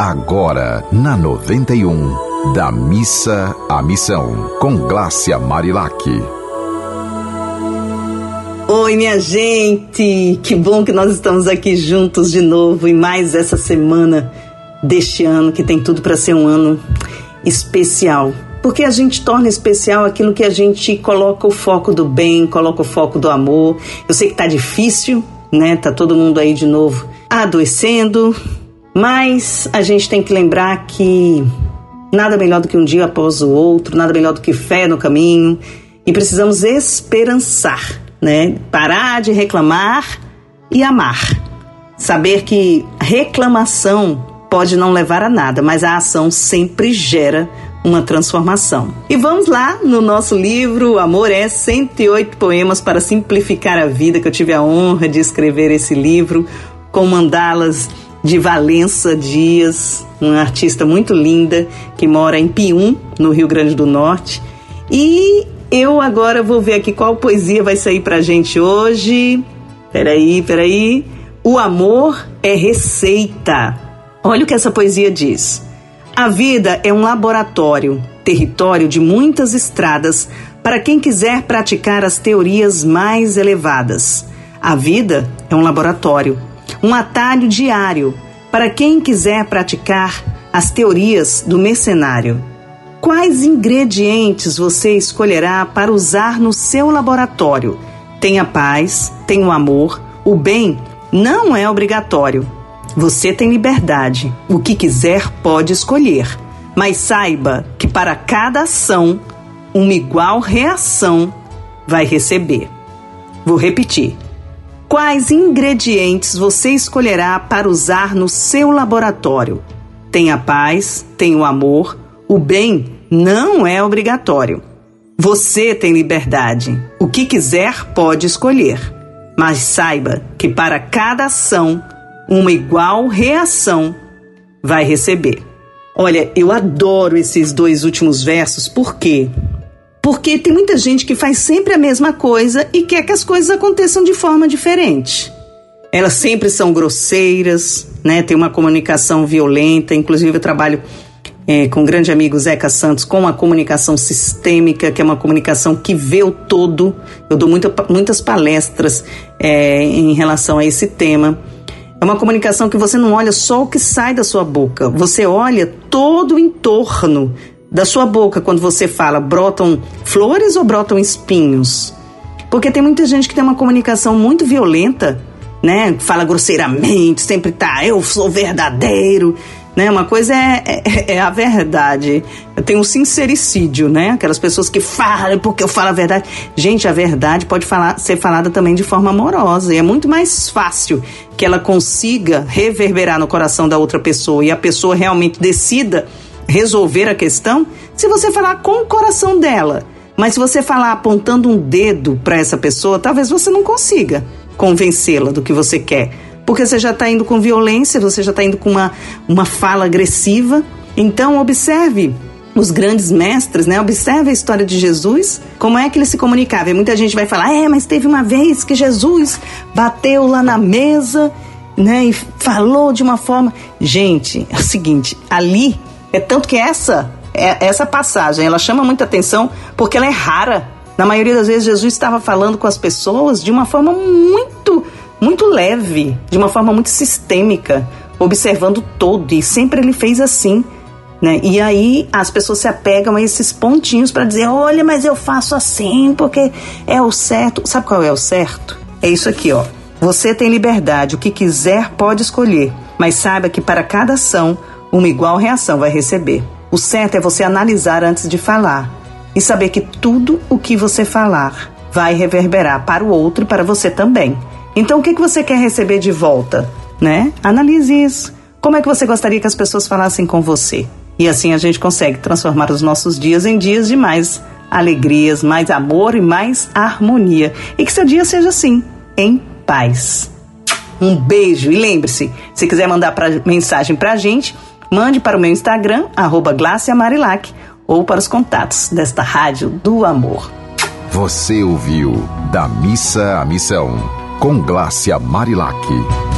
agora na 91, da missa à missão, com Glácia Marilac. Oi, minha gente! Que bom que nós estamos aqui juntos de novo em mais essa semana deste ano que tem tudo para ser um ano especial. Porque a gente torna especial aquilo que a gente coloca o foco do bem, coloca o foco do amor. Eu sei que tá difícil, né? Tá todo mundo aí de novo adoecendo, mas a gente tem que lembrar que nada melhor do que um dia após o outro, nada melhor do que fé no caminho, e precisamos esperançar, né? Parar de reclamar e amar. Saber que reclamação pode não levar a nada, mas a ação sempre gera uma transformação. E vamos lá no nosso livro Amor é 108 poemas para simplificar a vida, que eu tive a honra de escrever esse livro com mandalas de Valença Dias, uma artista muito linda que mora em Pium, no Rio Grande do Norte. E eu agora vou ver aqui qual poesia vai sair pra gente hoje. Peraí, peraí. O amor é receita. Olha o que essa poesia diz. A vida é um laboratório, território de muitas estradas para quem quiser praticar as teorias mais elevadas. A vida é um laboratório um atalho diário para quem quiser praticar as teorias do mercenário. Quais ingredientes você escolherá para usar no seu laboratório? Tenha paz, tenha amor, o bem não é obrigatório. Você tem liberdade, o que quiser pode escolher, mas saiba que para cada ação, uma igual reação vai receber. Vou repetir. Quais ingredientes você escolherá para usar no seu laboratório? Tenha paz, tenha amor, o bem não é obrigatório. Você tem liberdade. O que quiser pode escolher. Mas saiba que para cada ação, uma igual reação vai receber. Olha, eu adoro esses dois últimos versos, por quê? Porque tem muita gente que faz sempre a mesma coisa e quer que as coisas aconteçam de forma diferente. Elas sempre são grosseiras, né? Tem uma comunicação violenta. Inclusive, eu trabalho é, com o grande amigo Zeca Santos com a comunicação sistêmica, que é uma comunicação que vê o todo. Eu dou muita, muitas palestras é, em relação a esse tema. É uma comunicação que você não olha só o que sai da sua boca, você olha todo o entorno da sua boca quando você fala brotam flores ou brotam espinhos? Porque tem muita gente que tem uma comunicação muito violenta, né? Fala grosseiramente, sempre tá, eu sou verdadeiro, né? Uma coisa é, é, é a verdade. Tem um sincericídio, né? Aquelas pessoas que falam porque eu falo a verdade. Gente, a verdade pode falar, ser falada também de forma amorosa. E é muito mais fácil que ela consiga reverberar no coração da outra pessoa e a pessoa realmente decida resolver a questão se você falar com o coração dela. Mas se você falar apontando um dedo para essa pessoa, talvez você não consiga convencê-la do que você quer. Porque você já está indo com violência, você já está indo com uma, uma fala agressiva. Então, observe os grandes mestres, né? Observe a história de Jesus, como é que ele se comunicava. E muita gente vai falar: é, mas teve uma vez que Jesus bateu lá na mesa, né? E falou de uma forma. Gente, é o seguinte: ali é tanto que essa é, essa passagem, ela chama muita atenção porque ela é rara. Na maioria das vezes Jesus estava falando com as pessoas de uma forma muito muito leve, de uma forma muito sistêmica, observando todo e sempre ele fez assim. Né? E aí as pessoas se apegam a esses pontinhos para dizer: olha, mas eu faço assim porque é o certo. Sabe qual é o certo? É isso aqui, ó. Você tem liberdade, o que quiser pode escolher, mas saiba que para cada ação uma igual reação vai receber. O certo é você analisar antes de falar e saber que tudo o que você falar vai reverberar para o outro e para você também. Então, o que, que você quer receber de volta? Né? Analise isso. Como é que você gostaria que as pessoas falassem com você? E assim a gente consegue transformar os nossos dias em dias de mais alegrias, mais amor e mais harmonia. E que seu dia seja assim, em paz. Um beijo e lembre-se, se quiser mandar pra, mensagem pra gente, Mande para o meu Instagram, arroba Marilac, ou para os contatos desta Rádio do Amor. Você ouviu Da Missa à Missão, com Glácia Marilac.